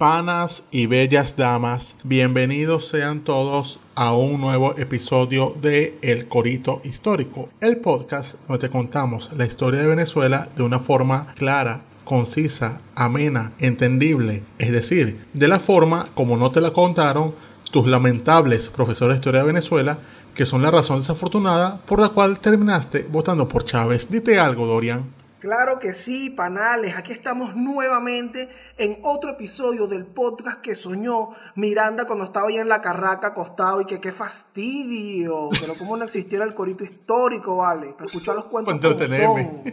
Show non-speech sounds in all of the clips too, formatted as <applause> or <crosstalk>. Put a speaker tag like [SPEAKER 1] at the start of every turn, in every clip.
[SPEAKER 1] Panas y bellas damas, bienvenidos sean todos a un nuevo episodio de El Corito Histórico, el podcast donde te contamos la historia de Venezuela de una forma clara, concisa, amena, entendible, es decir, de la forma como no te la contaron tus lamentables profesores de historia de Venezuela, que son la razón desafortunada por la cual terminaste votando por Chávez. Dite algo, Dorian.
[SPEAKER 2] Claro que sí, panales. Aquí estamos nuevamente en otro episodio del podcast que soñó Miranda cuando estaba ahí en la carraca acostado y que qué fastidio. Pero cómo no existiera el corito histórico, vale. Para escuchar los cuentos como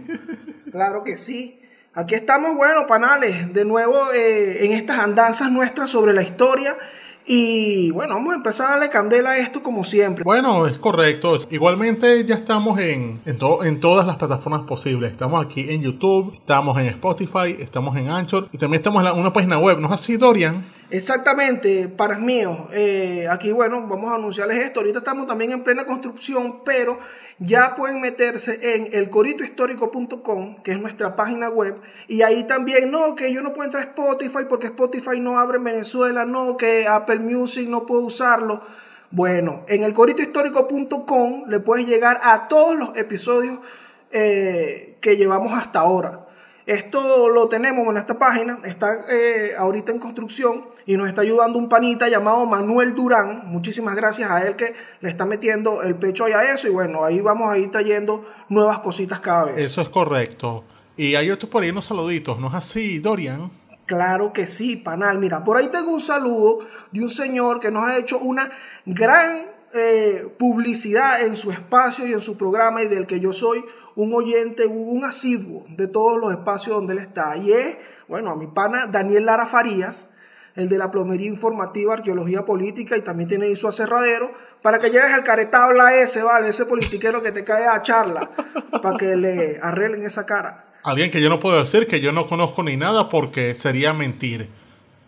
[SPEAKER 2] Claro que sí. Aquí estamos, bueno, panales, de nuevo eh, en estas andanzas nuestras sobre la historia y bueno, vamos a empezar a darle candela a esto como siempre.
[SPEAKER 1] Bueno, es correcto. Igualmente ya estamos en, en, en todas las plataformas posibles. Estamos aquí en YouTube, estamos en Spotify, estamos en Anchor y también estamos en una página web. ¿No es así, Dorian?
[SPEAKER 2] Exactamente, para míos. Eh, aquí, bueno, vamos a anunciarles esto. Ahorita estamos también en plena construcción, pero ya pueden meterse en elcoritohistórico.com, que es nuestra página web, y ahí también, no, que yo no puedo entrar a Spotify porque Spotify no abre en Venezuela, no, que Apple Music no puedo usarlo. Bueno, en elcoritohistórico.com le puedes llegar a todos los episodios eh, que llevamos hasta ahora. Esto lo tenemos en esta página, está eh, ahorita en construcción y nos está ayudando un panita llamado Manuel Durán. Muchísimas gracias a él que le está metiendo el pecho ahí a eso y bueno, ahí vamos a ir trayendo nuevas cositas cada vez.
[SPEAKER 1] Eso es correcto. Y hay otros por ahí unos saluditos, ¿no es así, Dorian?
[SPEAKER 2] Claro que sí, panal. Mira, por ahí tengo un saludo de un señor que nos ha hecho una gran eh, publicidad en su espacio y en su programa y del que yo soy un oyente, un asiduo de todos los espacios donde él está. Y es, bueno, a mi pana Daniel Lara Farías, el de la plomería informativa, arqueología política, y también tiene ahí su aserradero, para que llegues al caretabla ese, ¿vale? Ese politiquero que te cae a charla, <laughs> para que le arreglen esa cara.
[SPEAKER 1] Alguien que yo no puedo decir que yo no conozco ni nada porque sería mentir.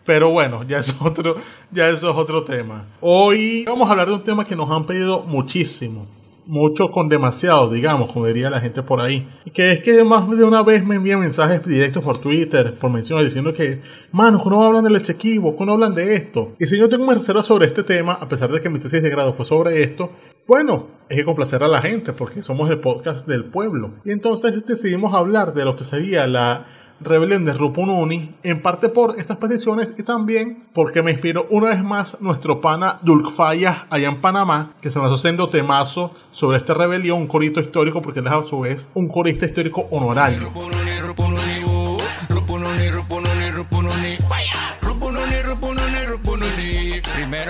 [SPEAKER 1] Pero bueno, ya es otro, ya eso es otro tema. Hoy vamos a hablar de un tema que nos han pedido muchísimo mucho con demasiado, digamos, como diría la gente por ahí. Que es que más de una vez me envían mensajes directos por Twitter, por menciones, diciendo que, mano, no hablan del Esequibo, no hablan de esto. Y si yo tengo una reserva sobre este tema, a pesar de que mi tesis de grado fue sobre esto, bueno, es que complacer a la gente, porque somos el podcast del pueblo. Y entonces decidimos hablar de lo que sería la rebelión de Rupununi, en parte por estas peticiones y también porque me inspiró una vez más nuestro pana Dulk Fayas allá en Panamá, que se nos haciendo temazo sobre esta rebelión, un corito histórico, porque él es a su vez un corista histórico honorario.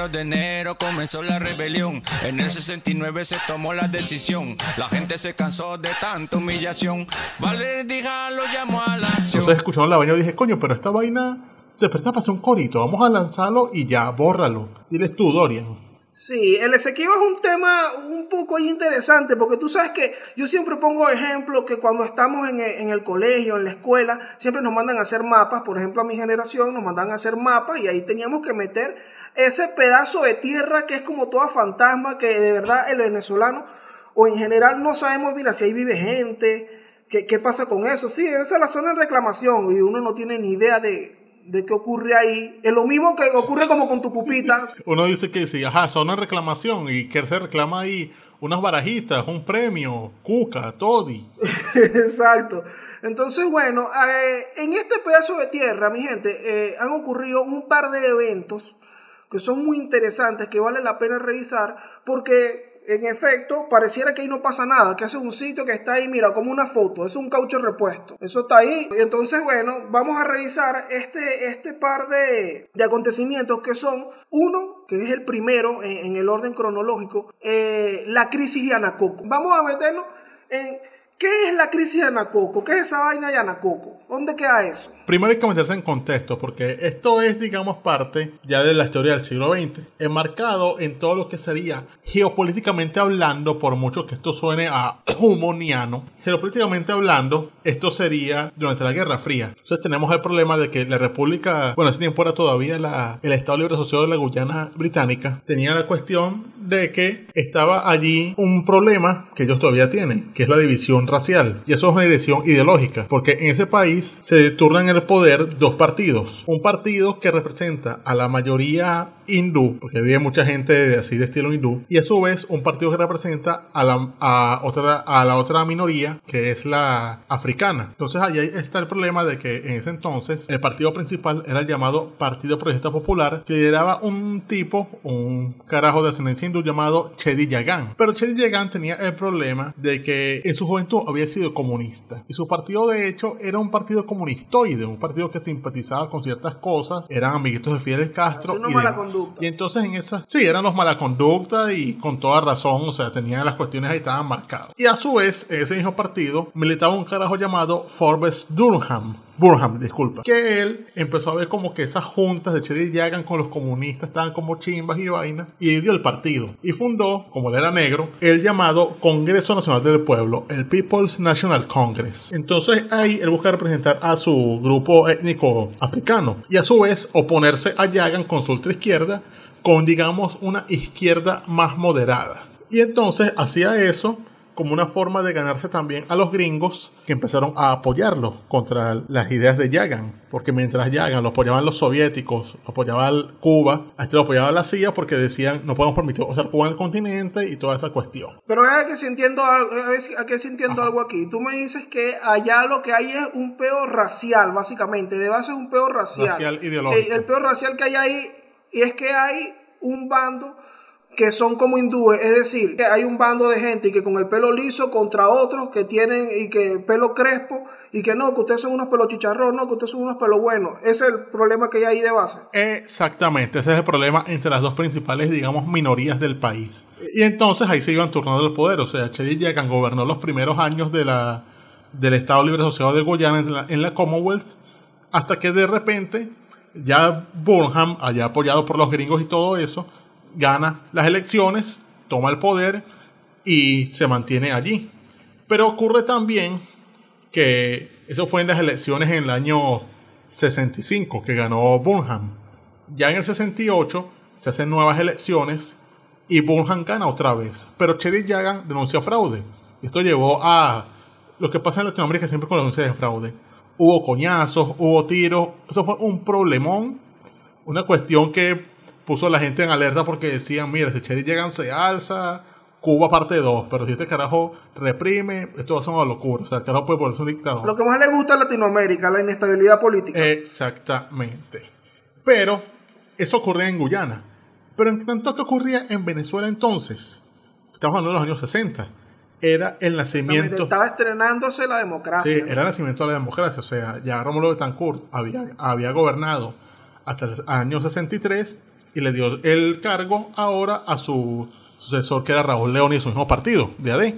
[SPEAKER 3] Primero de enero comenzó la rebelión. En el 69 se tomó la decisión. La gente se cansó de tanta humillación. Vale, lo llamó a la acción.
[SPEAKER 1] Entonces escuchando la vaina y dije, coño, pero esta vaina se presta para hacer un corito. Vamos a lanzarlo y ya, bórralo. Diles tú, Dorian.
[SPEAKER 2] Sí, el Esequibo es un tema un poco interesante porque tú sabes que yo siempre pongo ejemplo que cuando estamos en el, en el, colegio, en la escuela, siempre nos mandan a hacer mapas, por ejemplo a mi generación nos mandan a hacer mapas y ahí teníamos que meter ese pedazo de tierra que es como toda fantasma, que de verdad el venezolano o en general no sabemos, mira, si ahí vive gente, qué, qué pasa con eso. Sí, esa es la zona de reclamación y uno no tiene ni idea de, de qué ocurre ahí. Es lo mismo que ocurre como con tu cupita. <laughs>
[SPEAKER 1] Uno dice que sí, ajá, zona de reclamación y que se reclama ahí unas barajitas, un premio, cuca, toddy. <laughs>
[SPEAKER 2] Exacto. Entonces, bueno, eh, en este pedazo de tierra, mi gente, eh, han ocurrido un par de eventos que son muy interesantes, que vale la pena revisar, porque en efecto, pareciera que ahí no pasa nada, que hace un sitio que está ahí, mira, como una foto, es un caucho repuesto. Eso está ahí. Y entonces, bueno, vamos a revisar este, este par de, de acontecimientos que son, uno, que es el primero en, el orden cronológico, eh, la crisis de Anacoco. Vamos a meternos en ¿Qué es la crisis de Anacoco? ¿Qué es esa vaina de Anacoco? ¿Dónde queda eso?
[SPEAKER 1] Primero hay que meterse en contexto, porque esto es, digamos, parte ya de la historia del siglo XX, enmarcado en todo lo que sería geopolíticamente hablando, por mucho que esto suene a <clears throat> humoniano, geopolíticamente hablando, esto sería durante la Guerra Fría. Entonces tenemos el problema de que la República, bueno, ese tiempo era todavía la, el Estado Libre Asociado de la Guyana Británica, tenía la cuestión de que estaba allí un problema que ellos todavía tienen, que es la división racial. Y eso es una división ideológica, porque en ese país se turnan el poder dos partidos. Un partido que representa a la mayoría hindú, porque vive mucha gente así de estilo hindú, y a su vez un partido que representa a la, a otra, a la otra minoría, que es la africana. Entonces ahí está el problema de que en ese entonces el partido principal era el llamado Partido Progresista Popular, que lideraba un tipo, un carajo de ascendencia hindú llamado Chedi Yagan. Pero Chedi Yagan tenía el problema de que en su juventud había sido comunista. Y su partido de hecho era un partido comunistoide, un partido que simpatizaba con ciertas cosas, eran amiguitos de Fidel Castro. Y, demás. y entonces en esa, sí, eran los mala conducta y con toda razón, o sea, tenían las cuestiones ahí estaban marcadas. Y a su vez, en ese mismo partido militaba un carajo llamado Forbes Durham. Burham, disculpa. Que él empezó a ver como que esas juntas de Chedi Yagan con los comunistas estaban como chimbas y vainas. Y dio el partido. Y fundó, como él era negro, el llamado Congreso Nacional del Pueblo, el People's National Congress. Entonces ahí él busca representar a su grupo étnico africano. Y a su vez oponerse a Yagan con su ultra izquierda con, digamos, una izquierda más moderada. Y entonces hacía eso como una forma de ganarse también a los gringos que empezaron a apoyarlo contra las ideas de Yagan. Porque mientras Yagan lo apoyaban los soviéticos, lo apoyaba Cuba, a este lo apoyaba la CIA porque decían no podemos permitir usar Cuba en el continente y toda esa cuestión.
[SPEAKER 2] Pero es que si entiendo algo, que aquí. Tú me dices que allá lo que hay es un peo racial, básicamente. De base es un peo racial.
[SPEAKER 1] Racial ideológico.
[SPEAKER 2] El, el peo racial que hay ahí y es que hay un bando que son como hindúes, es decir, que hay un bando de gente y que con el pelo liso contra otros que tienen y que pelo crespo y que no, que ustedes son unos pelos chicharrón, no, que ustedes son unos pelos buenos. Ese es el problema que hay ahí de base.
[SPEAKER 1] Exactamente, ese es el problema entre las dos principales, digamos, minorías del país. Y entonces ahí se iban turnando el poder, o sea, Chedi Yagan gobernó los primeros años de la, del Estado Libre Asociado de Guyana en la, en la Commonwealth, hasta que de repente ya Burnham, allá apoyado por los gringos y todo eso, gana las elecciones, toma el poder y se mantiene allí. Pero ocurre también que eso fue en las elecciones en el año 65 que ganó Burnham. Ya en el 68 se hacen nuevas elecciones y Burnham gana otra vez. Pero Chedi Yagan denunció fraude. Esto llevó a lo que pasa en Latinoamérica siempre con la denuncia de fraude. Hubo coñazos, hubo tiros. Eso fue un problemón. Una cuestión que puso a la gente en alerta porque decían, mira, si Chedi Yagan se alza, Cuba parte 2. Pero si este carajo reprime, esto va a ser una locura. O sea, el carajo puede volverse un dictador.
[SPEAKER 2] Lo que más le gusta a Latinoamérica, la inestabilidad política.
[SPEAKER 1] Exactamente. Pero eso ocurría en Guyana. Pero en tanto que ocurría en Venezuela entonces, estamos hablando de los años 60, era el nacimiento...
[SPEAKER 2] Estaba estrenándose la democracia.
[SPEAKER 1] Sí,
[SPEAKER 2] ¿no?
[SPEAKER 1] era el nacimiento de la democracia. O sea, ya Rómulo Betancourt había, había gobernado hasta el año 63 y le dio el cargo ahora a su sucesor, que era Raúl Leoni, de su mismo partido, de AD.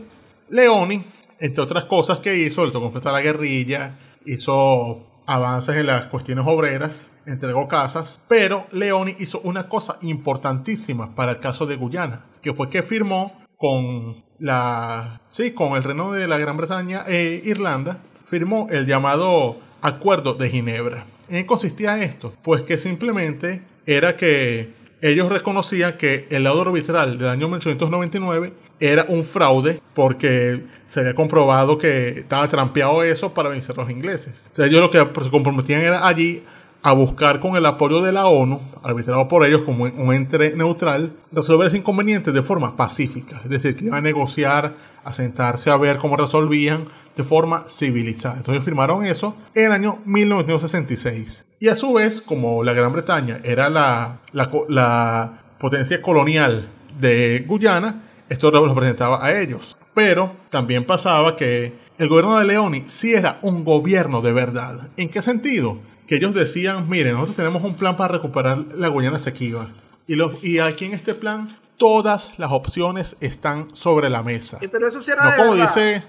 [SPEAKER 1] Leoni, entre otras cosas que hizo, le tocó enfrentar a la guerrilla, hizo avances en las cuestiones obreras, entregó casas, pero Leoni hizo una cosa importantísima para el caso de Guyana, que fue que firmó con la sí, con el reino de la Gran Bretaña e Irlanda, firmó el llamado Acuerdo de Ginebra. ¿En qué consistía esto? Pues que simplemente era que ellos reconocían que el laudo arbitral del año 1899 era un fraude porque se había comprobado que estaba trampeado eso para vencer a los ingleses. Ellos lo que se comprometían era allí a buscar con el apoyo de la ONU, arbitrado por ellos como un ente neutral, resolver ese inconveniente de forma pacífica. Es decir, que iban a negociar, a sentarse a ver cómo resolvían de forma civilizada. Entonces firmaron eso en el año 1966. Y a su vez, como la Gran Bretaña era la, la, la potencia colonial de Guyana, esto lo representaba a ellos. Pero también pasaba que el gobierno de Leoni sí era un gobierno de verdad. ¿En qué sentido? Que ellos decían, miren, nosotros tenemos un plan para recuperar la Guyana Esequiba. Y, los, y aquí en este plan todas las opciones están sobre la mesa.
[SPEAKER 2] Pero eso sí era
[SPEAKER 1] No
[SPEAKER 2] de
[SPEAKER 1] como
[SPEAKER 2] verdad.
[SPEAKER 1] dice,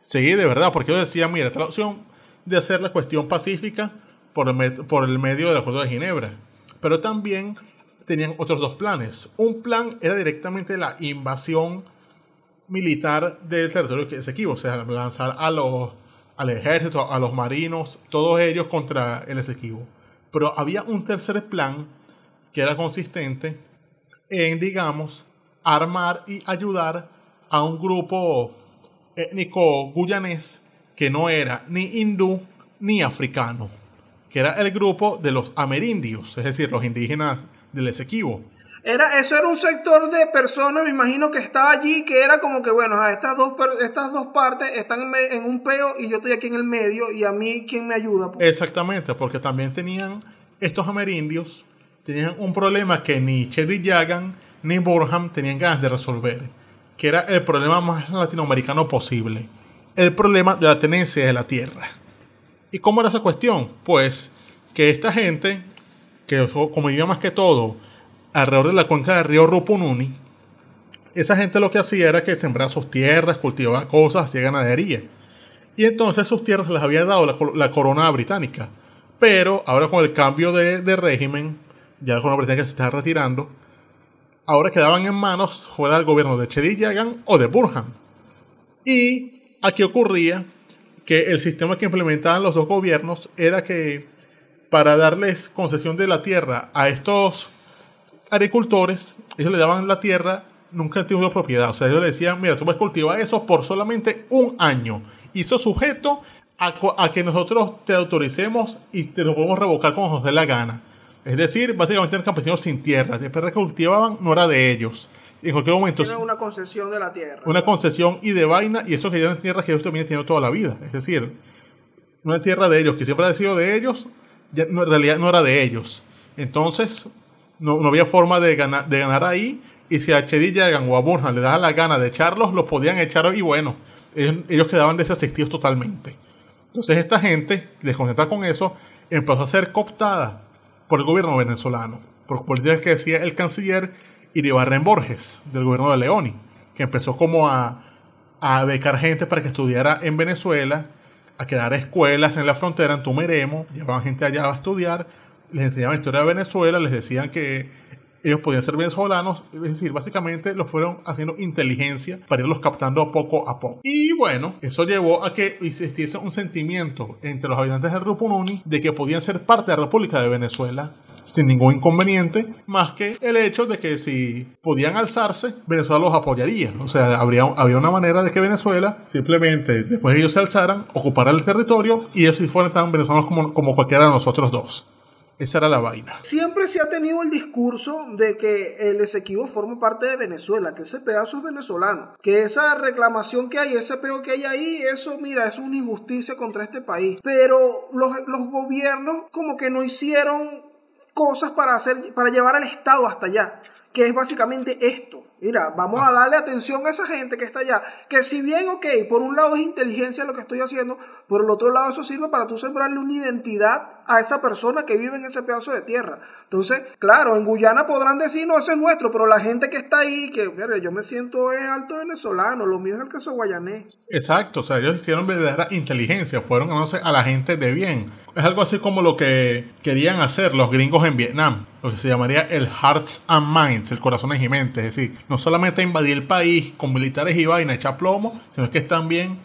[SPEAKER 1] sí, de verdad, porque ellos decían, mira, esta es la opción de hacer la cuestión pacífica por el, por el medio del Acuerdo de Ginebra. Pero también tenían otros dos planes. Un plan era directamente la invasión militar del territorio Esequibo, o sea, lanzar a los, al ejército, a los marinos, todos ellos contra el Esequibo. Pero había un tercer plan que era consistente en, digamos, armar y ayudar a un grupo étnico guyanés que no era ni hindú ni africano, que era el grupo de los amerindios, es decir, los indígenas del Esequibo.
[SPEAKER 2] Era, eso era un sector de personas, me imagino que estaba allí, que era como que, bueno, estas dos, estas dos partes están en, un peo y yo estoy aquí en el medio y a mí, ¿quién me ayuda?
[SPEAKER 1] Exactamente, porque también tenían, estos amerindios, tenían un problema que ni Chedi Yagan ni Burham tenían ganas de resolver, que era el problema más latinoamericano posible, el problema de la tenencia de la tierra. ¿Y cómo era esa cuestión? Pues que esta gente, que como vivía más que todo, alrededor de la cuenca del río Rupununi, esa gente lo que hacía era que sembraba sus tierras, cultivaba cosas, hacía ganadería. Y entonces sus tierras les había dado la, corona británica. Pero ahora con el cambio de, régimen, ya la corona británica se está retirando, ahora quedaban en manos fuera del gobierno de Chedi Yagan o de Burhan. Y aquí ocurría que el sistema que implementaban los dos gobiernos era que para darles concesión de la tierra a estos agricultores, ellos le daban la tierra nunca tenido propiedad. O sea, ellos le decían, mira, tú puedes cultivar eso por solamente un año. Y eso sujeto a, que nosotros te autoricemos y te lo podemos revocar como nos dé la gana. Es decir, básicamente eran campesinos sin tierra. Que cultivaban no era de ellos. En cualquier momento.
[SPEAKER 2] Era una concesión de la tierra.
[SPEAKER 1] Una concesión y de vaina, y eso que eran tierras que ellos también tenido toda la vida. Es decir, una tierra de ellos, que siempre ha sido de ellos, ya, en realidad no era de ellos. Entonces, no, había forma de ganar, de ganar ahí. Y si a Chedi Yagan o a Burhan le daba la gana de echarlos, los podían echar y bueno, ellos, quedaban desasistidos totalmente. Entonces esta gente, descontentada con eso, empezó a ser cooptada por el gobierno venezolano, por políticas que decía el canciller Iribarren Borges, del gobierno de Leoni, que empezó como a, a becar gente para que estudiara en Venezuela, a crear escuelas en la frontera, en Tumeremo, llevaban gente allá a estudiar, les enseñaban historia de Venezuela, les decían que ellos podían ser venezolanos, es decir, básicamente lo fueron haciendo inteligencia para irlos captando poco a poco. Y bueno, eso llevó a que existiese un sentimiento entre los habitantes del Rupununi de que podían ser parte de la República de Venezuela sin ningún inconveniente, más que el hecho de que si podían alzarse, Venezuela los apoyaría. O sea, habría, había una manera de que Venezuela, simplemente después de ellos se alzaran, ocupara el territorio y ellos si fueran tan venezolanos como, como cualquiera de nosotros dos. Esa era la vaina.
[SPEAKER 2] Siempre se ha tenido el discurso de que el Esequibo forma parte de Venezuela, que ese pedazo es venezolano, que esa reclamación que hay, ese peo que hay ahí, eso, mira, es una injusticia contra este país. Pero los, los gobiernos como que no hicieron cosas para, hacer, para llevar al Estado hasta allá, que es básicamente esto. Mira, vamos a darle atención a esa gente que está allá. Que si bien, ok, por un lado es inteligencia lo que estoy haciendo, por el otro lado eso sirve para tú sembrarle una identidad a esa persona que vive en ese pedazo de tierra. Entonces, claro, en Guyana podrán decir, no, eso es nuestro, pero la gente que está ahí, que mira, yo me siento es alto venezolano, lo mío es el queso guayanés.
[SPEAKER 1] Exacto, o sea, ellos hicieron verdadera inteligencia, fueron a la gente de bien. Es algo así como lo que querían hacer los gringos en Vietnam, lo que se llamaría el Hearts and Minds, el corazón y mente, es decir, no solamente invadir el país con militares y vaina, echar plomo, sino que es también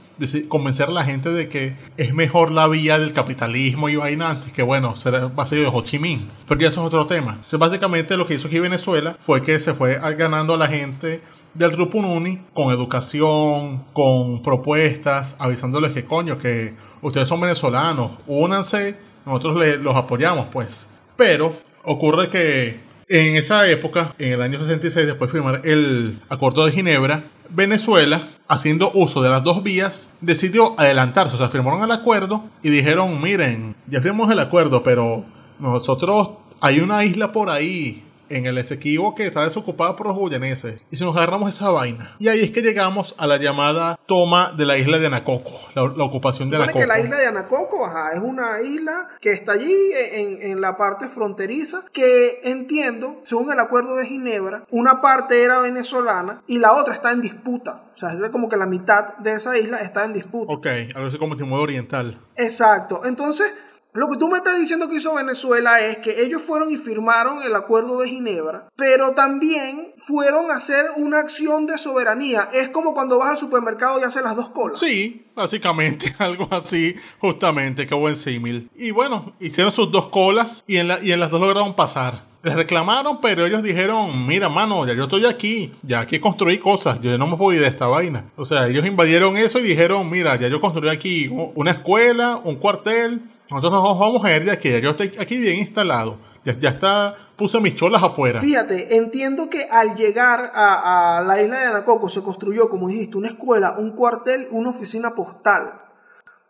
[SPEAKER 1] convencer a la gente de que es mejor la vía del capitalismo y vaina antes que, bueno, ser base de Ho Chi Minh. Pero ya eso es otro tema. Entonces, básicamente lo que hizo aquí Venezuela fue que se fue ganando a la gente del Rupununi con educación, con propuestas, avisándoles que coño, que ustedes son venezolanos, únanse, nosotros los apoyamos, pues. Pero ocurre que en esa época, en el año 66, después de firmar el Acuerdo de Ginebra, Venezuela, haciendo uso de las dos vías, decidió adelantarse. O sea, firmaron el acuerdo y dijeron, miren, ya firmamos el acuerdo, pero nosotros hay una isla por ahí en el Esequibo que está desocupada por los guyaneses. Y si nos agarramos esa vaina. Y ahí es que llegamos a la llamada toma de la isla de Anacoco, la, ocupación de Anacoco.
[SPEAKER 2] que la isla de Anacoco, ajá, es una isla que está allí en, en, la parte fronteriza, que entiendo, según el acuerdo de Ginebra, una parte era venezolana y la otra está en disputa. O sea, es como que la mitad de esa isla está en disputa.
[SPEAKER 1] Ok, algo así como Timor Oriental.
[SPEAKER 2] Exacto. Entonces, lo que tú me estás diciendo que hizo Venezuela es que ellos fueron y firmaron el acuerdo de Ginebra, pero también fueron a hacer una acción de soberanía. Es como cuando vas al supermercado y haces las dos colas.
[SPEAKER 1] Sí, básicamente, <laughs> algo así, justamente, qué buen símil. Y bueno, hicieron sus dos colas y en, las dos lograron pasar. les reclamaron, pero ellos dijeron, mira, mano, ya yo estoy aquí, ya aquí construí cosas, yo no me ir de esta vaina. O sea, ellos invadieron eso y dijeron, mira, ya yo construí aquí una escuela, un cuartel, nosotros nos vamos a ir de aquí, yo estoy aquí bien instalado, ya, ya está, puse mis cholas afuera.
[SPEAKER 2] Fíjate, entiendo que al llegar a, a la isla de Anacoco se construyó, como dijiste, una escuela, un cuartel, una oficina postal.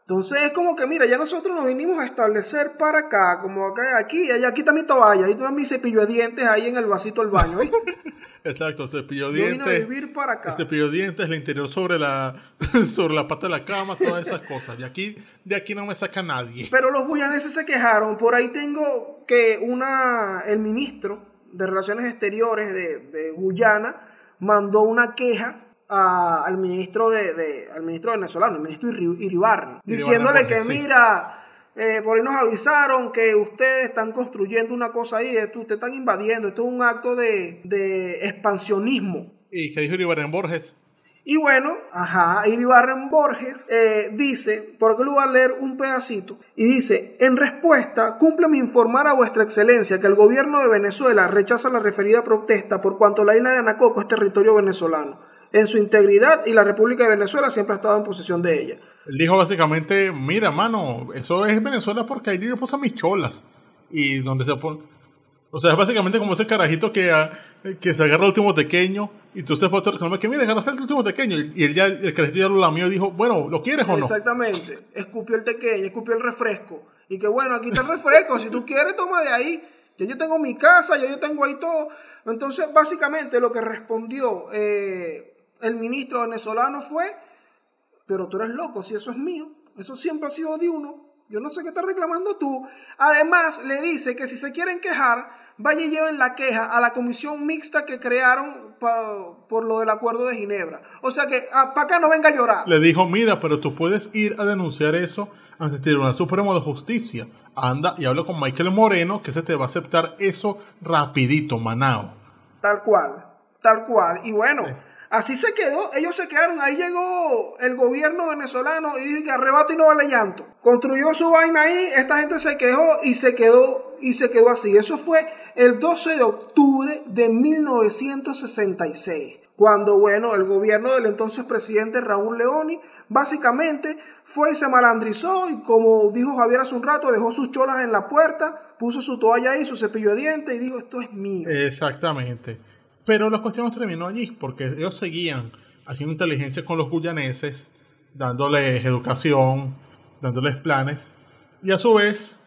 [SPEAKER 2] Entonces es como que, mira, ya nosotros nos vinimos a establecer para acá, como acá, aquí, allá, aquí mi toalla, ahí está mi cepillo de dientes ahí en el vasito del baño, ¿viste? <laughs>
[SPEAKER 1] Exacto, cepillo de
[SPEAKER 2] Yo vine a
[SPEAKER 1] dientes.
[SPEAKER 2] vivir para acá.
[SPEAKER 1] El cepillo de dientes, el interior sobre la, <laughs> sobre la pata de la cama, todas esas cosas. De aquí, de aquí no me saca nadie.
[SPEAKER 2] Pero los guyaneses se quejaron. Por ahí tengo que una, el ministro de Relaciones Exteriores de, de Guyana mandó una queja a- al ministro de, de- al ministro venezolano, el ministro Iri- Iribarren, diciéndole que
[SPEAKER 1] sí.
[SPEAKER 2] mira, eh, por ahí nos avisaron que ustedes están construyendo una cosa ahí, esto, ustedes están invadiendo, esto es un acto de, de expansionismo.
[SPEAKER 1] ¿Y qué dijo Iribarren Borges?
[SPEAKER 2] Y bueno, ajá, Iribarren Borges eh, dice, porque lo voy a leer un pedacito, y dice, en respuesta, cúmpleme informar a vuestra excelencia que el gobierno de Venezuela rechaza la referida protesta por cuanto la isla de Anacoco es territorio venezolano, en su integridad y la República de Venezuela siempre ha estado en posesión de ella.
[SPEAKER 1] Él dijo básicamente, mira, mano, eso es Venezuela porque ahí yo puse mis cholas. Y donde se pone... O sea, es básicamente como ese carajito que, ah, que se agarra el último pequeño y tú se a reclamar que, mira, agarraste el último pequeño. Y él ya, el carajito ya lo lamió y dijo, bueno, ¿lo quieres o no?
[SPEAKER 2] Exactamente, escupió el tequeño, escupió el refresco. Y que bueno, aquí está el refresco, si tú quieres, toma de ahí. Ya yo tengo mi casa, ya yo tengo ahí todo. Entonces, básicamente lo que respondió eh, el ministro venezolano fue, pero tú eres loco, si eso es mío, eso siempre ha sido de uno. Yo no sé qué estás reclamando tú. Además, le dice que si se quieren quejar, vaya y lleven la queja a la comisión mixta que crearon pa- por lo del acuerdo de Ginebra. O sea que para acá no venga a llorar.
[SPEAKER 1] Le dijo, mira, pero tú puedes ir a denunciar eso ante el Tribunal Supremo de Justicia. Anda y habla con Michael Moreno, que se te va a aceptar eso rapidito, manao.
[SPEAKER 2] Tal cual, tal cual. Y bueno, así se quedó, ellos se quedaron, ahí llegó el gobierno venezolano y dijo que arrebato y no vale llanto. Construyó su vaina ahí, esta gente se quejó y se quedó y se quedó así. Eso fue el 12 de octubre de 1966. Cuando, bueno, el gobierno del entonces presidente Raúl Leoni básicamente fue y se malandrizó y como dijo Javier hace un rato, dejó sus cholas en la puerta, puso su toalla ahí, su cepillo de dientes y dijo, esto es mío.
[SPEAKER 1] Exactamente. Pero la cuestión no terminó allí, porque ellos seguían haciendo inteligencia con los guyaneses, dándoles educación, dándoles planes, y a su vez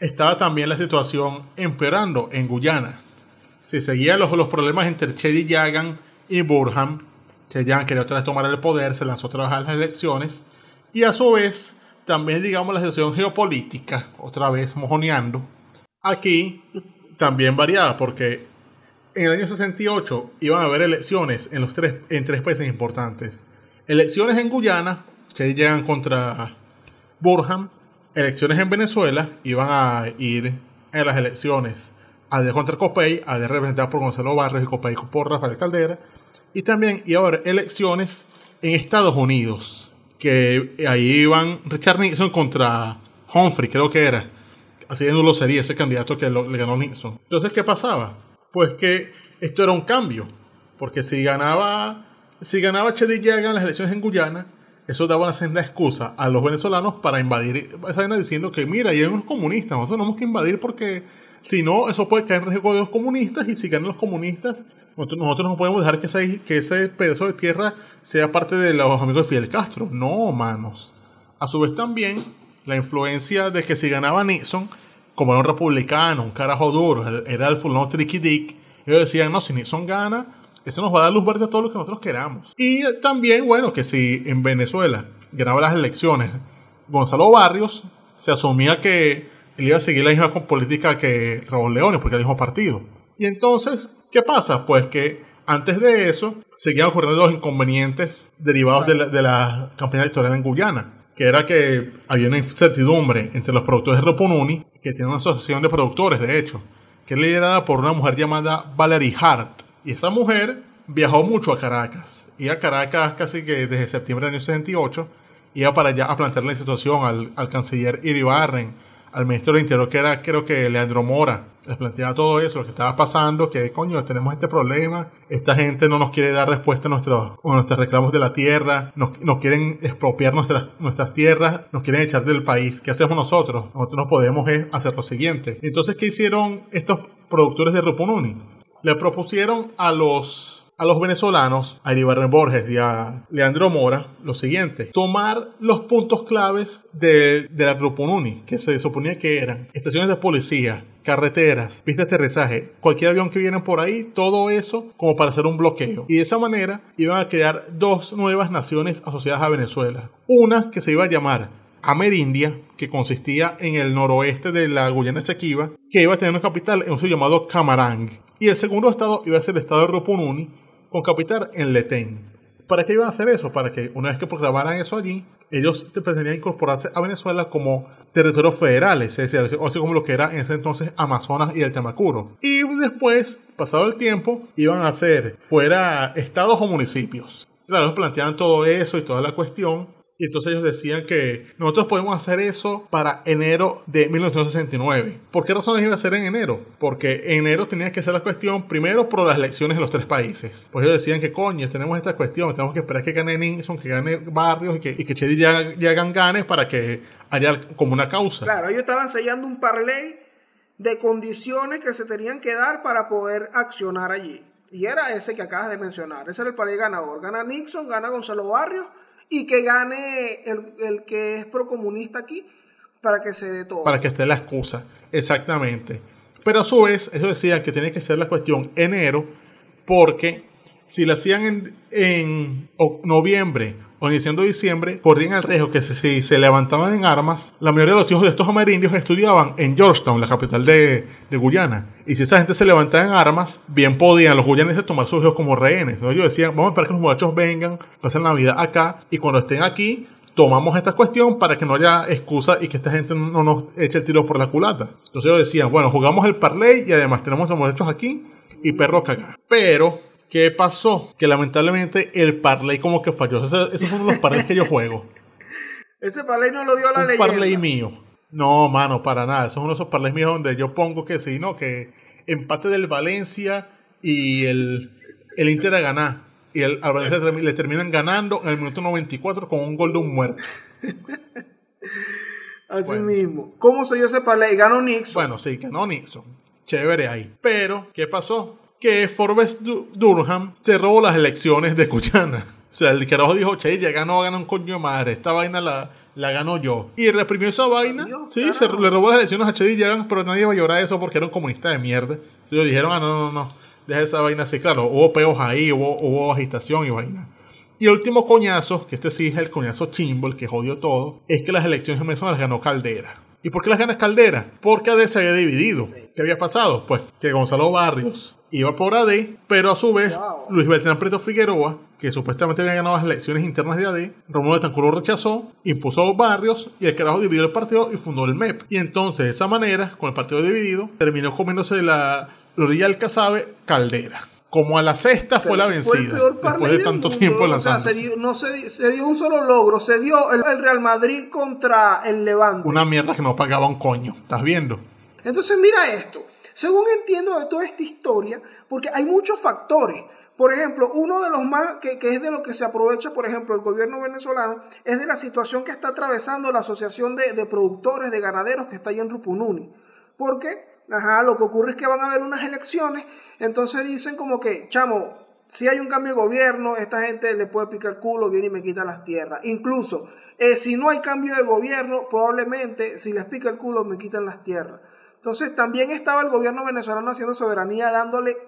[SPEAKER 1] estaba también la situación empeorando en Guyana. Se seguían los, los problemas entre Chedi Yagan y Burham. Yagan quería otra vez tomar el poder, se lanzó a trabajar las elecciones, y a su vez también, digamos, la situación geopolítica, otra vez mojoneando. Aquí también variaba, porque en el año 68 iban a haber elecciones en, los tres, en tres países importantes. Elecciones en Guyana, que llegan contra Burham. Elecciones en Venezuela, iban a ir en las elecciones a de contra Copey, a de representada por Gonzalo Barrios y Copey por Rafael Caldera. Y también iba a haber elecciones en Estados Unidos, que ahí iban Richard Nixon contra Humphrey, creo que era. Haciendo lo sería ese candidato que lo- le ganó Nixon. Entonces, ¿qué pasaba? Pues que esto era un cambio. Porque si ganaba, si ganaba Chedi Yaga en las elecciones en Guyana, eso daba una senda excusa a los venezolanos para invadir esa vaina diciendo que mira, hay unos comunistas, nosotros tenemos que invadir porque si no, eso puede caer en riesgo de los comunistas y si ganan los comunistas, nosotros, nosotros no podemos dejar que ese, que ese pedazo de tierra sea parte de los amigos de Fidel Castro. No, manos. A su vez también la influencia de que si ganaba Nixon, como era un republicano, un carajo duro, era el fulano tricky dick, ellos decían, no, si Nixon gana, eso nos va a dar luz verde a todo lo que nosotros queramos. Y también, bueno, que si en Venezuela ganaba las elecciones Gonzalo Barrios, se asumía que él iba a seguir la misma política que Raúl Leones, porque era el mismo partido. Y entonces, ¿qué pasa? Pues que antes de eso, seguían ocurriendo los inconvenientes derivados de la campaña electoral en Guyana que era que había una incertidumbre entre los productores de Ropununi, que tiene una asociación de productores, de hecho, que es liderada por una mujer llamada Valerie Hart. Y esa mujer viajó mucho a Caracas. Iba a Caracas casi que desde septiembre del año 68, iba para allá a plantear la situación al, al canciller Iribarren, al ministro del Interior, que era creo que Leandro Mora, les planteaba todo eso, lo que estaba pasando, que coño, tenemos este problema, esta gente no nos quiere dar respuesta a nuestros, nuestros reclamos de la tierra, nos, nos quieren expropiar nuestras, nuestras tierras, nos quieren echar del país. ¿Qué hacemos nosotros? Nosotros no podemos hacer lo siguiente. Entonces, ¿qué hicieron estos productores de Rupununi? Le propusieron a los a los venezolanos, a Iribarren Borges y a Leandro Mora, lo siguiente, tomar los puntos claves de, de la Rupununi, que se suponía que eran estaciones de policía, carreteras, pistas de aterrizaje, cualquier avión que viene por ahí, todo eso como para hacer un bloqueo. Y de esa manera iban a crear dos nuevas naciones asociadas a Venezuela. Una que se iba a llamar Amerindia, que consistía en el noroeste de la Guyana Esequiba, que iba a tener una capital en un sitio llamado Camarang. Y el segundo estado iba a ser el estado de Rupununi, con capital en Letén. ¿Para qué iban a hacer eso? Para que una vez que proclamaran eso allí, ellos pretendían incorporarse a Venezuela como territorios federales, es decir, así como lo que era en ese entonces Amazonas y el Tamacuro. Y después, pasado el tiempo, iban a ser fuera estados o municipios. Claro, planteaban todo eso y toda la cuestión, y entonces ellos decían que nosotros podemos hacer eso para enero de 1969. ¿Por qué razones iba a ser en enero? Porque en enero tenía que ser la cuestión primero por las elecciones en los tres países. Pues ellos decían que coño, tenemos esta cuestión, tenemos que esperar que gane Nixon, que gane Barrios y que, y que Chedi ya, ya ganes para que haya como una causa.
[SPEAKER 2] Claro, ellos estaban sellando un parlay de condiciones que se tenían que dar para poder accionar allí. Y era ese que acabas de mencionar. Ese era el parlay ganador. Gana Nixon, gana Gonzalo Barrios y que gane el, el que es procomunista aquí para que se dé todo.
[SPEAKER 1] Para que esté la excusa, exactamente. Pero a su vez, ellos decían que tiene que ser la cuestión enero, porque si la hacían en, en noviembre o iniciando diciembre, corrían el riesgo que si se levantaban en armas, la mayoría de los hijos de estos amerindios estudiaban en Georgetown, la capital de, Guyana. Y si esa gente se levantaba en armas, bien podían los guyaneses tomar sus hijos como rehenes. Entonces ellos decían, vamos a esperar que los muchachos vengan, pasen la vida acá, y cuando estén aquí, tomamos esta cuestión para que no haya excusa y que esta gente no nos eche el tiro por la culata. Entonces ellos decían, bueno, jugamos el parlay y además tenemos los muchachos aquí y perros cagar. Pero ¿Qué pasó? Que lamentablemente el parlay como que falló. Esos, esos son los parlays que yo juego. <laughs>
[SPEAKER 2] Ese parlay no lo dio la
[SPEAKER 1] Un
[SPEAKER 2] leyenda.
[SPEAKER 1] parlay mío. No, mano, para nada. Esos son uno de esos parlays míos donde yo pongo que sí, no, que empate del Valencia y el, el Inter a ganar. Y el, al Valencia le terminan ganando en el minuto 94 con un gol de un muerto. <laughs>
[SPEAKER 2] Así
[SPEAKER 1] Bueno.
[SPEAKER 2] mismo. ¿Cómo se dio ese parlay? Ganó Nixon.
[SPEAKER 1] Bueno, sí, ganó Nixon. Chévere ahí. Pero, ¿qué pasó? Que Forbes Du- Durham se robó las elecciones de Guyana. O sea, el carajo dijo, che, ya ganó, ganó un coño de madre. Esta vaina la, la ganó yo. Y reprimió esa vaina.
[SPEAKER 2] Dios,
[SPEAKER 1] sí, se le robó las elecciones a Chedi Yagan, pero nadie iba a llorar eso porque era un comunista de mierda. Ellos dijeron, ah, no, no, no. Deja esa vaina así. Claro, hubo peos ahí, hubo, hubo agitación y vaina. Y el último coñazo, que este sí es el coñazo chimbo, el que jodió todo, es que las elecciones en Venezuela las ganó Caldera. ¿Y por qué las gana Caldera? Porque AD se había dividido. ¿Qué había pasado? Pues que Gonzalo Barrios iba por AD, pero a su vez
[SPEAKER 2] Wow.
[SPEAKER 1] Luis Beltrán Preto Figueroa, que supuestamente había ganado las elecciones internas de AD, Romulo Betancur lo rechazó, impuso Barrios y el carajo dividió el partido y fundó el MEP. Y entonces de esa manera, con el partido dividido, terminó comiéndose la, la orilla del casabe Caldera. Como a la sexta fue la
[SPEAKER 2] Pero fue
[SPEAKER 1] vencida, después de tanto
[SPEAKER 2] mundo.
[SPEAKER 1] tiempo
[SPEAKER 2] O sea,
[SPEAKER 1] lanzándose.
[SPEAKER 2] se dio, no se dio un solo logro. Se dio el, el Real Madrid contra el Levante.
[SPEAKER 1] Una mierda que no pagaba un coño. ¿Estás viendo?
[SPEAKER 2] Entonces mira esto. Según entiendo de toda esta historia, porque hay muchos factores. Por ejemplo, uno de los más que, es de lo que se aprovecha, por ejemplo, el gobierno venezolano, es de la situación que está atravesando la Asociación de, Productores de Ganaderos que está ahí en Rupununi. Porque, ajá, lo que ocurre es que van a haber unas elecciones, entonces dicen como que, chamo, si hay un cambio de gobierno, esta gente le puede picar culo, viene y me quita las tierras. Incluso, eh, si no hay cambio de gobierno, probablemente si les pica el culo, me quitan las tierras. Entonces también estaba el gobierno venezolano haciendo soberanía, dándole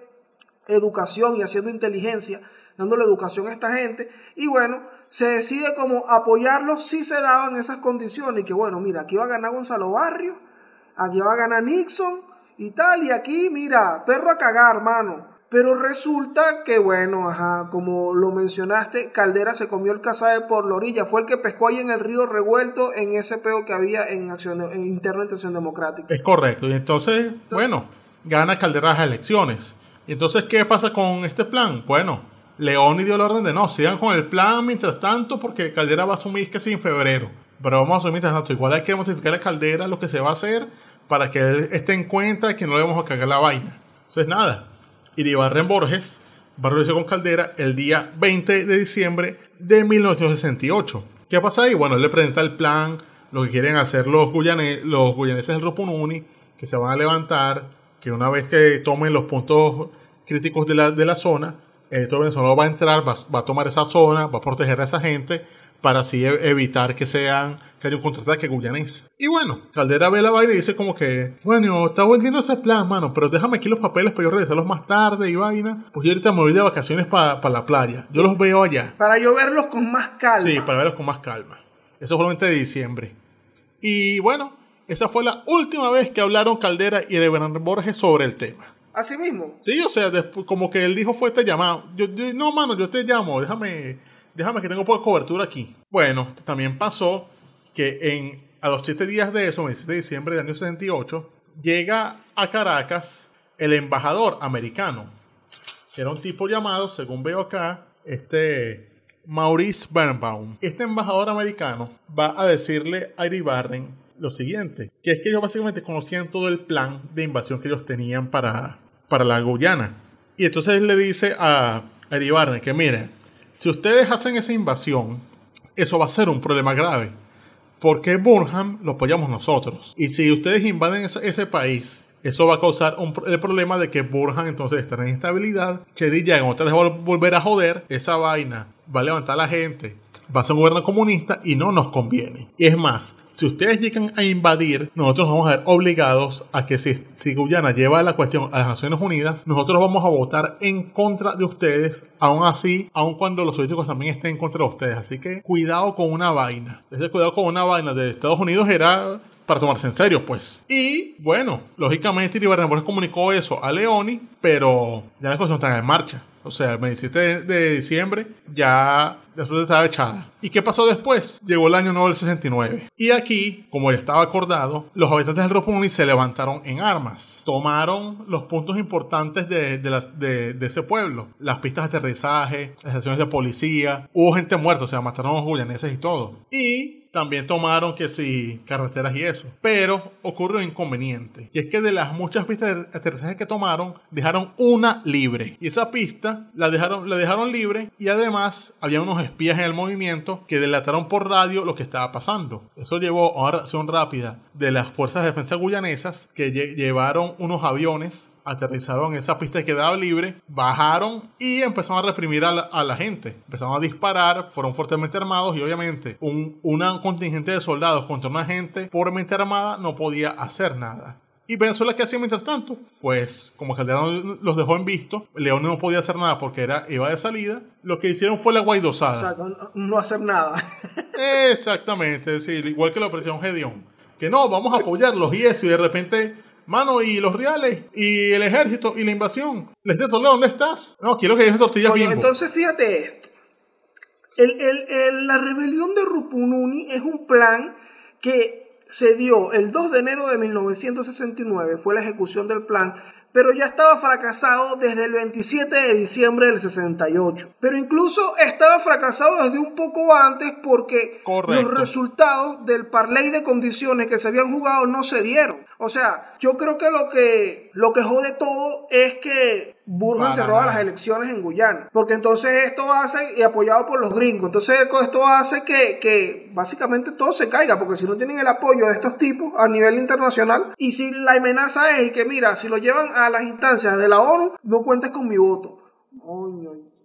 [SPEAKER 2] educación y haciendo inteligencia, dándole educación a esta gente. Y bueno, se decide como apoyarlos si se daban esas condiciones. Y que bueno, mira, aquí va a ganar Gonzalo Barrio, aquí va a ganar Nixon y tal. Y aquí, mira, perro a cagar, mano. Pero resulta que, bueno, ajá, como lo mencionaste, Caldera se comió el cazabe por la orilla. Fue el que pescó ahí en el río revuelto en ese peo que había en, acción, en interno de Acción Democrática.
[SPEAKER 1] Es correcto. Y entonces, bueno, gana Caldera las elecciones. Y entonces, ¿qué pasa con este plan? Bueno, León dio la orden de no, sigan con el plan mientras tanto, porque Caldera va a asumir que sí en febrero. Pero vamos a asumir tanto, igual hay que modificar la caldera, lo que se va a hacer, para que él esté en cuenta que no le vamos a cagar la vaina. Entonces, nada. Iribarren Borges va a con Caldera el día 20 de diciembre de 1968. ¿Qué pasa ahí? Bueno, él le presenta el plan, lo que quieren hacer los, guyane- los guyaneses del Rupununi, que se van a levantar, que una vez que tomen los puntos críticos de la, de la zona, el ejército venezolano va a entrar, va, va a tomar esa zona, va a proteger a esa gente, para así e- evitar que sean que haya un contraataque guyanés. Y bueno, Caldera ve la vaina y dice como que, bueno, está bueno ese plan, mano, pero déjame aquí los papeles para yo regresarlos más tarde y vaina. Pues yo ahorita me voy de vacaciones para la playa. Yo los veo allá.
[SPEAKER 2] Para yo verlos con más calma.
[SPEAKER 1] Sí, para verlos con más calma. Eso fue el 20 de diciembre. Y bueno, esa fue la última vez que hablaron Caldera y Reverendo Borges sobre el tema.
[SPEAKER 2] Así mismo.
[SPEAKER 1] Sí, o sea, como que él dijo fue este llamado. Yo, yo- no, mano, yo te llamo, déjame, déjame que tengo poca cobertura aquí. Bueno, también pasó que en, a los 7 días de eso, 27 de diciembre del año 68, llega a Caracas el embajador americano, que era un tipo llamado, según veo acá, este Maurice Birnbaum. Este embajador americano va a decirle a Iribarren lo siguiente, que es que ellos básicamente conocían todo el plan de invasión que ellos tenían para, para la Guyana. Y entonces le dice a, Iribarren que miren, si ustedes hacen esa invasión, eso va a ser un problema grave. Porque Burnham lo apoyamos nosotros. Y si ustedes invaden ese, país, eso va a causar el problema de que Burnham entonces estará en instabilidad. Chedi Jagan otra vez va a volver a joder. Esa vaina va a levantar a la gente. Va a ser un gobierno comunista y no nos conviene. Y es más, si ustedes llegan a invadir, nosotros vamos a ver obligados a que si, si Guyana lleva la cuestión a las Naciones Unidas, nosotros vamos a votar en contra de ustedes, aún así, aun cuando los soviéticos también estén en contra de ustedes. Así que cuidado con una vaina. Ese cuidado con una vaina de Estados Unidos era para tomarse en serio, pues. Y bueno, lógicamente Iribarren comunicó eso a Leoni, pero ya las cosas están en marcha. O sea, el 27 de, diciembre ya la suerte estaba echada. ¿Y qué pasó después? Llegó el año nuevo del 69. Y aquí, como ya estaba acordado, los habitantes del Rupununi se levantaron en armas. Tomaron los puntos importantes de, ese pueblo. Las pistas de aterrizaje, las estaciones de policía. Hubo gente muerta, o sea, mataron a los y todo. Y también tomaron que sí, carreteras y eso. Pero ocurrió un inconveniente. Y es que de las muchas pistas de aterrizaje que tomaron, dejaron una libre. Y esa pista la dejaron, la dejaron libre. Y además había unos espías en el movimiento que delataron por radio lo que estaba pasando. Eso llevó a una reacción rápida de las fuerzas de defensa guyanesas que lle- llevaron unos aviones aterrizaron en esa pista que quedaba libre, bajaron y empezaron a reprimir a la, a la gente. Empezaron a disparar, fueron fuertemente armados y obviamente un una contingente de soldados contra una gente pobremente armada no podía hacer nada. ¿Y Venezuela qué hacía mientras tanto? Pues como Calderón los dejó en visto, León no podía hacer nada porque era, iba de salida, lo que hicieron fue la guaidosada.
[SPEAKER 2] O sea, no, no hacer nada.
[SPEAKER 1] Exactamente, es decir, igual que la operación Gedeón. Que no, vamos a apoyarlos y eso, y de repente, mano, y los reales, y el ejército, y la invasión. Les de ¿dónde estás? No, quiero que dejes tortillas
[SPEAKER 2] Coño,
[SPEAKER 1] bimbo.
[SPEAKER 2] entonces fíjate esto. El- el- el- la rebelión de Rupununi es un plan que se dio el 2 de enero de 1969, fue la ejecución del plan, pero ya estaba fracasado desde el 27 de diciembre del 68. Pero incluso estaba fracasado desde un poco antes porque
[SPEAKER 1] Correcto.
[SPEAKER 2] los resultados del parlay de condiciones que se habían jugado no se dieron. O sea, yo creo que lo que, lo que jode todo es que Burhan se roba las elecciones en Guyana. Porque entonces esto hace, y apoyado por los gringos, entonces esto hace que, que básicamente todo se caiga, porque si no tienen el apoyo de estos tipos a nivel internacional, y si la amenaza es y que mira, si lo llevan a las instancias de la ONU, no cuentes con mi voto.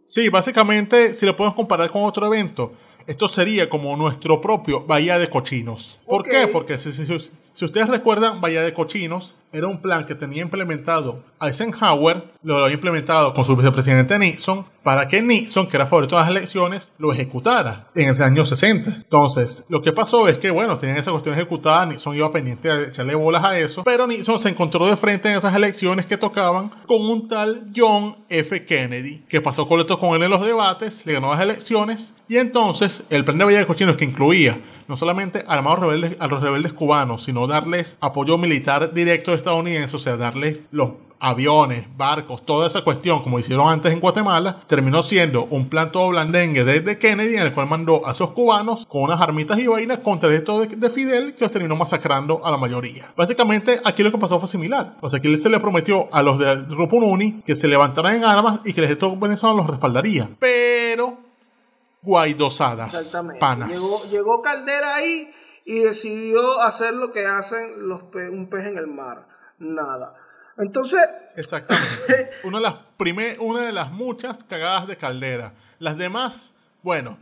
[SPEAKER 1] Sí, básicamente, si lo podemos comparar con otro evento, esto sería como nuestro propio Bahía de Cochinos. ¿Por
[SPEAKER 2] Ok.
[SPEAKER 1] qué? Porque si, si- si- si ustedes recuerdan, Bahía de Cochinos era un plan que tenía implementado Eisenhower, lo había implementado con su vicepresidente Nixon, para que Nixon, que era favorito de las elecciones, lo ejecutara en el año 60. Entonces, lo que pasó es que, bueno, tenían esa cuestión ejecutada, Nixon iba pendiente de echarle bolas a eso, pero Nixon se encontró de frente en esas elecciones que tocaban con un tal John F. Kennedy, que pasó coleto con él en los debates, le ganó las elecciones, y entonces el plan de Bahía de Cochinos, que incluía no solamente armados rebeldes, a los rebeldes cubanos, sino darles apoyo militar directo estadounidense, o sea, darles los aviones, barcos, toda esa cuestión, como hicieron antes en Guatemala, terminó siendo un plan todo blandengue desde Kennedy, en el cual mandó a esos cubanos con unas armitas y vainas contra el de, de Fidel, que los terminó masacrando a la mayoría. Básicamente, aquí lo que pasó fue similar. O sea, aquí se le prometió a los de Rupununi que se levantaran en armas y que el ejército venezolano los respaldaría. Pero guaidosadas, panas.
[SPEAKER 2] Llegó, llegó Caldera ahí y decidió hacer lo que hacen los pe- un pez en el mar. Nada. Entonces,
[SPEAKER 1] Exactamente. <laughs> una, de las primer- una de las muchas cagadas de caldera. Las demás, bueno,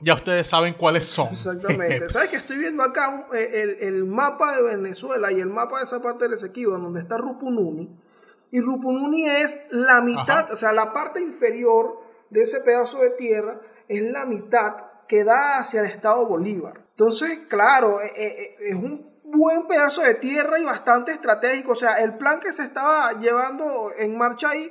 [SPEAKER 1] ya ustedes saben cuáles son.
[SPEAKER 2] exactamente. <laughs> ¿Sabes que estoy viendo acá eh, el, el mapa de Venezuela y el mapa de esa parte del Esequibo, donde está Rupununi? Y Rupununi es la mitad,
[SPEAKER 1] Ajá.
[SPEAKER 2] o sea, la parte inferior de ese pedazo de tierra es la mitad que da hacia el estado Bolívar. Entonces, claro, eh, eh, es un buen pedazo de tierra y bastante estratégico. O sea, el plan que se estaba llevando en marcha ahí,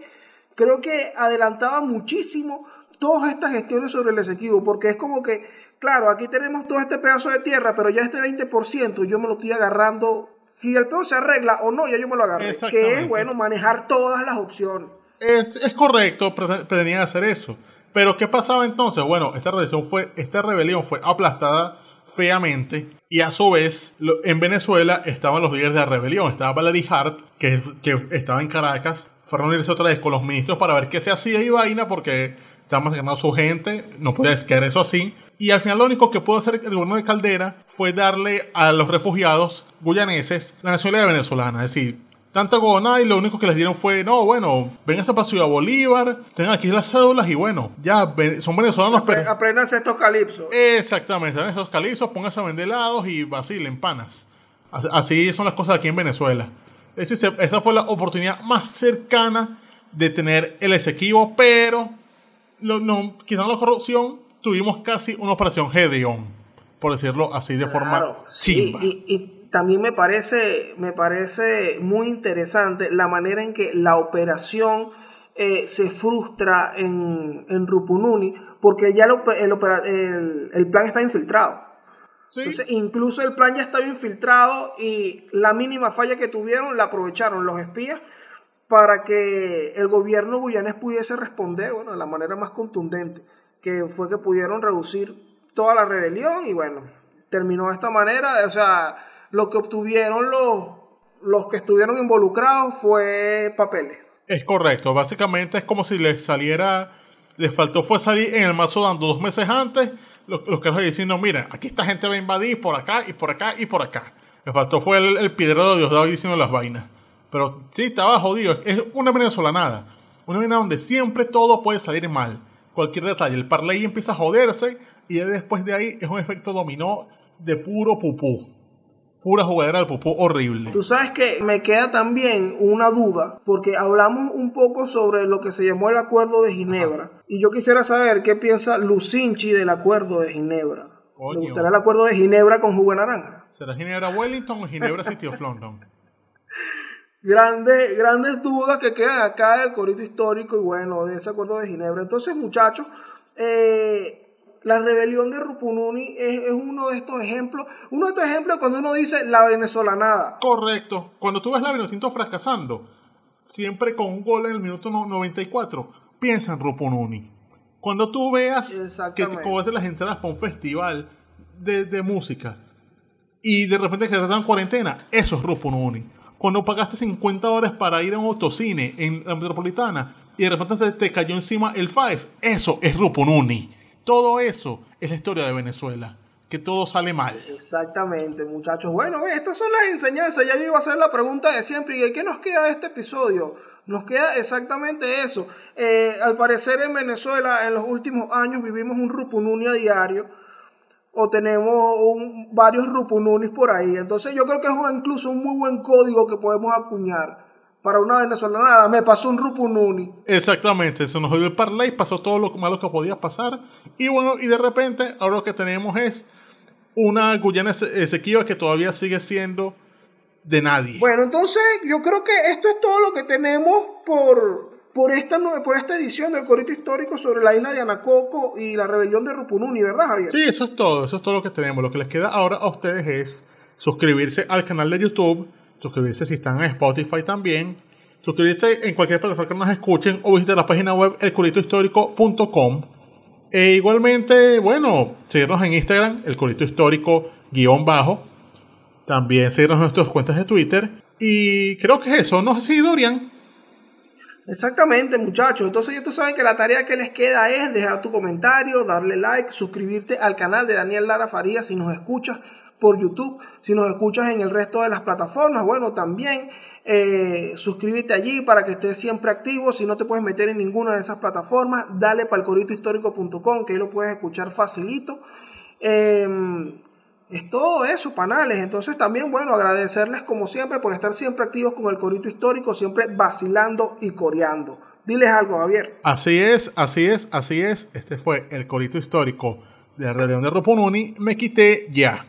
[SPEAKER 2] creo que adelantaba muchísimo todas estas gestiones sobre el Esequibo, porque es como que, claro, aquí tenemos todo este pedazo de tierra, pero ya este 20% yo me lo estoy agarrando. Si el pedo se arregla o no, ya yo me lo agarré. Que es, bueno, manejar todas las opciones.
[SPEAKER 1] Es, es correcto, pre- pretendían hacer eso. Pero ¿qué pasaba entonces? Bueno, esta rebelión fue, esta rebelión fue aplastada feamente y a su vez en Venezuela estaban los líderes de la rebelión. Estaba Valery Hart, que, que estaba en Caracas, fueron a unirse otra vez con los ministros para ver qué se hacía y vaina porque estaban masacrando su gente, no podía quedar eso así. Y al final lo único que pudo hacer el gobierno de Caldera fue darle a los refugiados guyaneses la nacionalidad venezolana, es decir, tanto gobernada y lo único que les dieron fue, no, bueno, vénganse para Ciudad Bolívar, tengan aquí las cédulas y bueno, ya son venezolanos, pero...
[SPEAKER 2] Apréndanse estos calipsos.
[SPEAKER 1] Exactamente, dan esos calizos, pónganse a vender helados y vacilen panas. Así- son las cosas aquí en Venezuela. Es decir, se- esa fue la oportunidad más cercana de tener el Esequibo, pero lo, no, quitando la corrupción, tuvimos casi una operación Gedeon, por decirlo así de forma
[SPEAKER 2] sí,
[SPEAKER 1] chimba.
[SPEAKER 2] y, y también me parece, me parece muy interesante la manera en que la operación eh, se frustra en, en Rupununi, porque ya el, el opera- el- el plan está infiltrado.
[SPEAKER 1] Sí,
[SPEAKER 2] Entonces, incluso el plan ya estaba infiltrado y la mínima falla que tuvieron la aprovecharon los espías para que el gobierno guyanés pudiese responder bueno, de la manera más contundente, que fue que pudieron reducir toda la rebelión y bueno, terminó de esta manera. O sea, lo que obtuvieron los, los que estuvieron involucrados fue papeles.
[SPEAKER 1] Es correcto, básicamente es como si les saliera, les faltó fue salir en el mazo dando dos meses antes, los, los que diciendo, mira, aquí esta gente va a invadir por acá y por acá y por acá. Les faltó fue el, el piedrero de Diosdado diciendo las vainas. Pero sí, estaba jodido, es una venezolanada, una vaina donde siempre todo puede salir mal, cualquier detalle, el parlay empieza a joderse y después de ahí es un efecto dominó de puro pupú, pura jugadera del pupú horrible.
[SPEAKER 2] Tú sabes que me queda también una duda, porque hablamos un poco sobre lo que se llamó el Acuerdo de Ginebra. Y yo quisiera saber qué piensa Lucinchi del Acuerdo de Ginebra.
[SPEAKER 1] Coño.
[SPEAKER 2] ¿Le gustaría el Acuerdo de Ginebra con jugo de naranja?
[SPEAKER 1] ¿Será Ginebra Wellington o Ginebra City of London? <laughs>
[SPEAKER 2] Grandes, grandes dudas que quedan acá del corito histórico y bueno, de ese Acuerdo de Ginebra. Entonces, muchachos, eh, la rebelión de Rupununi es, es uno de estos ejemplos. Uno de estos ejemplos cuando uno dice la venezolanada.
[SPEAKER 1] Correcto. Cuando tú ves la Vinotinto fracasando, siempre con un gol en el minuto no- 94, piensa en Rupununi. Cuando tú veas que de las entradas para un festival de, de música y de repente que te dan cuarentena, eso es Rupununi. Cuando pagaste 50 dólares para ir a un autocine en la metropolitana y de repente te, te cayó encima el FAES, eso es Rupununi. Todo eso es la historia de Venezuela. Que todo sale mal.
[SPEAKER 2] Exactamente, muchachos. Bueno, estas son las enseñanzas. Ya yo iba a hacer la pregunta de siempre. ¿Y qué nos queda de este episodio? Nos queda exactamente eso. Eh, al parecer en Venezuela en los últimos años vivimos un rupununi a diario o tenemos varios rupununis por ahí. Entonces yo creo que es un- incluso un muy buen código que podemos acuñar para una venezolana. Me pasó un rupununi.
[SPEAKER 1] Exactamente, se nos dio el parlay, pasó todo lo malo que podía pasar. Y bueno, y de repente, ahora lo que tenemos es una Guyana Ese- Esequiba que todavía sigue siendo de nadie.
[SPEAKER 2] Bueno, entonces yo creo que esto es todo lo que tenemos por, por, esta, por esta edición del Corito Histórico sobre la isla de Anacoco y la rebelión de Rupununi, ¿verdad, Javier?
[SPEAKER 1] Sí, eso es todo, eso es todo lo que tenemos. Lo que les queda ahora a ustedes es suscribirse al canal de YouTube, suscribirse si están en Spotify también, suscribirse en cualquier plataforma que nos escuchen o visitar la página web elcoritohistórico.com. E igualmente, bueno, seguirnos en Instagram, el Corito Histórico guion bajo. También seguirnos en nuestras cuentas de Twitter. Y creo que es eso, ¿no es así, Dorian?
[SPEAKER 2] Exactamente, muchachos. Entonces, ya ustedes saben que la tarea que les queda es dejar tu comentario, darle like, suscribirte al canal de Daniel Lara Faría si nos escuchas por YouTube, si nos escuchas en el resto de las plataformas, bueno, también eh, suscríbete allí para que estés siempre activo. Si no te puedes meter en ninguna de esas plataformas, dale para el coritohistórico.com, que ahí lo puedes escuchar facilito. Em, es todo eso, panales. Entonces también, bueno, agradecerles como siempre por estar siempre activos con el corito histórico, siempre vacilando y coreando. Diles algo, Javier.
[SPEAKER 1] Así es, así es, así es. Este fue el corito histórico de la rebelión de Roponuni. Me quité ya.